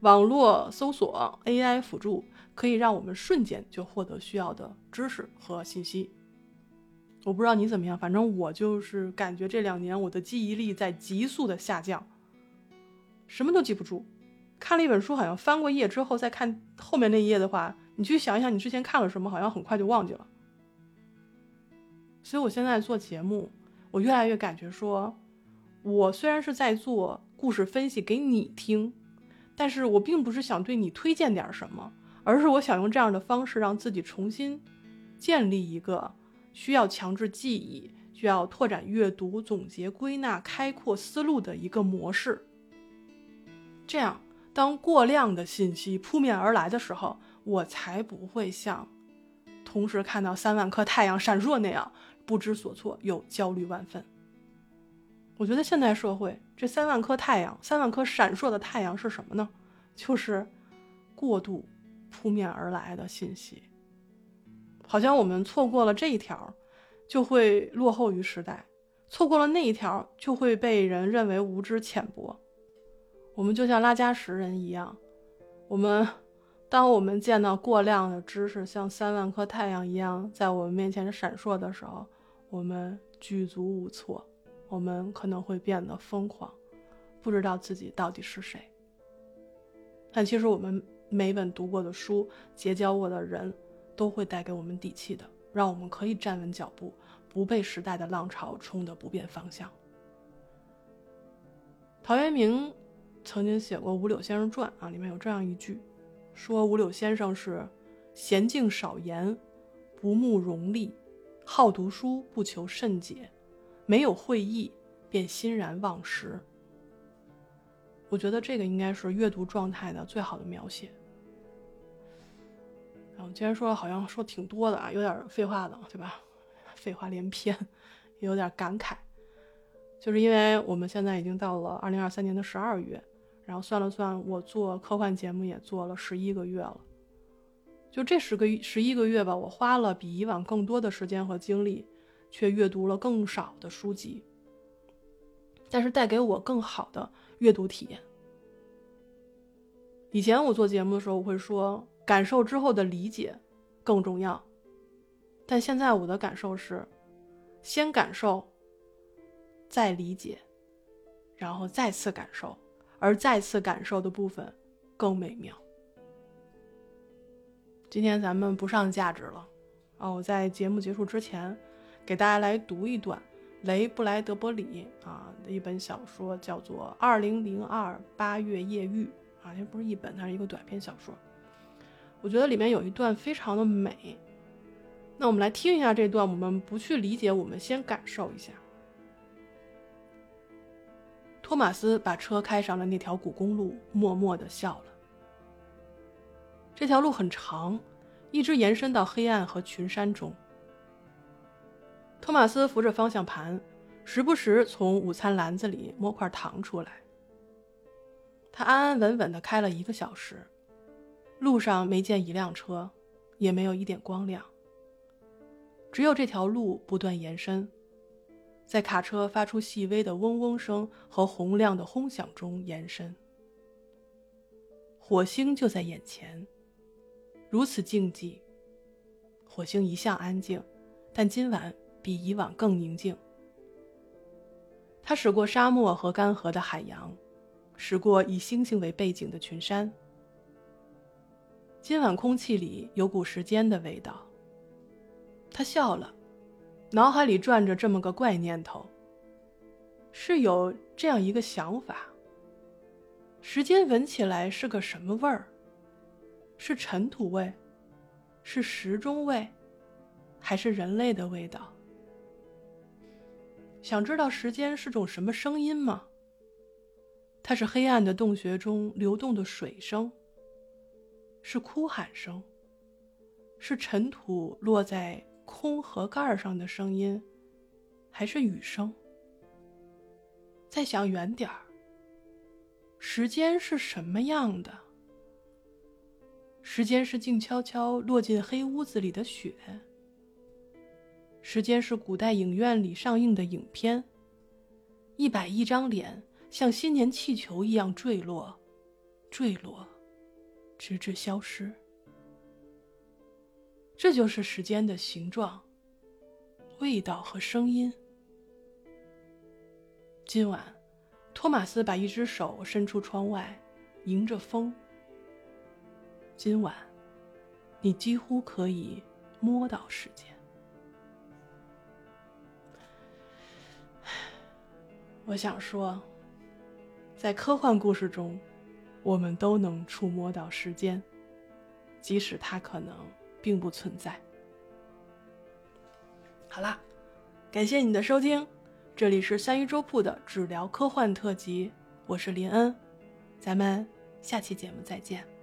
网络搜索、AI 辅助可以让我们瞬间就获得需要的知识和信息。我不知道你怎么样，反正我就是感觉这两年我的记忆力在急速的下降，什么都记不住。看了一本书，好像翻过页之后再看后面那一页的话，你去想一想你之前看了什么，好像很快就忘记了。所以我现在做节目，我越来越感觉说，我虽然是在做故事分析给你听，但是我并不是想对你推荐点什么，而是我想用这样的方式让自己重新建立一个需要强制记忆、需要拓展阅读、总结归纳、开阔思路的一个模式。这样，当过量的信息扑面而来的时候，我才不会像同时看到三万颗太阳闪烁那样。不知所措又焦虑万分。我觉得现代社会这三万颗太阳，三万颗闪烁的太阳是什么呢？就是过度扑面而来的信息。好像我们错过了这一条，就会落后于时代；错过了那一条，就会被人认为无知浅薄。我们就像拉加什人一样，我们当我们见到过量的知识像三万颗太阳一样在我们面前闪烁的时候，我们举足无措，我们可能会变得疯狂，不知道自己到底是谁。但其实我们每本读过的书、结交过的人，都会带给我们底气的，让我们可以站稳脚步，不被时代的浪潮冲得不变方向。陶渊明曾经写过《五柳先生传》啊，里面有这样一句，说五柳先生是娴静少言，不慕荣利。好读书，不求甚解，没有会意，便欣然忘食。我觉得这个应该是阅读状态的最好的描写。然后今天说好像说挺多的啊，有点废话的，对吧？废话连篇，也有点感慨。就是因为我们现在已经到了二零二三年的十二月，然后算了算，我做科幻节目也做了十一个月了。就这十个十一个月吧，我花了比以往更多的时间和精力，却阅读了更少的书籍。但是带给我更好的阅读体验。以前我做节目的时候，我会说感受之后的理解更重要，但现在我的感受是，先感受，再理解，然后再次感受，而再次感受的部分更美妙。今天咱们不上价值了，啊，我在节目结束之前，给大家来读一段雷布莱德伯里啊的一本小说，叫做《二零零二八月夜遇》啊，这不是一本，它是一个短篇小说。我觉得里面有一段非常的美，那我们来听一下这段，我们不去理解，我们先感受一下。托马斯把车开上了那条古公路，默默的笑了。这条路很长，一直延伸到黑暗和群山中。托马斯扶着方向盘，时不时从午餐篮子里摸块糖出来。他安安稳稳的开了一个小时，路上没见一辆车，也没有一点光亮。只有这条路不断延伸，在卡车发出细微的嗡嗡声和洪亮的轰响中延伸。火星就在眼前。如此静寂。火星一向安静，但今晚比以往更宁静。他驶过沙漠和干涸的海洋，驶过以星星为背景的群山。今晚空气里有股时间的味道。他笑了，脑海里转着这么个怪念头。是有这样一个想法：时间闻起来是个什么味儿？是尘土味，是时钟味，还是人类的味道？想知道时间是种什么声音吗？它是黑暗的洞穴中流动的水声，是哭喊声，是尘土落在空盒盖上的声音，还是雨声？再想远点儿，时间是什么样的？时间是静悄悄落进黑屋子里的雪。时间是古代影院里上映的影片，一百亿张脸像新年气球一样坠落，坠落，直至消失。这就是时间的形状。味道和声音。今晚，托马斯把一只手伸出窗外，迎着风。今晚，你几乎可以摸到时间。我想说，在科幻故事中，我们都能触摸到时间，即使它可能并不存在。好啦，感谢你的收听，这里是三一粥铺的只聊科幻特辑，我是林恩，咱们下期节目再见。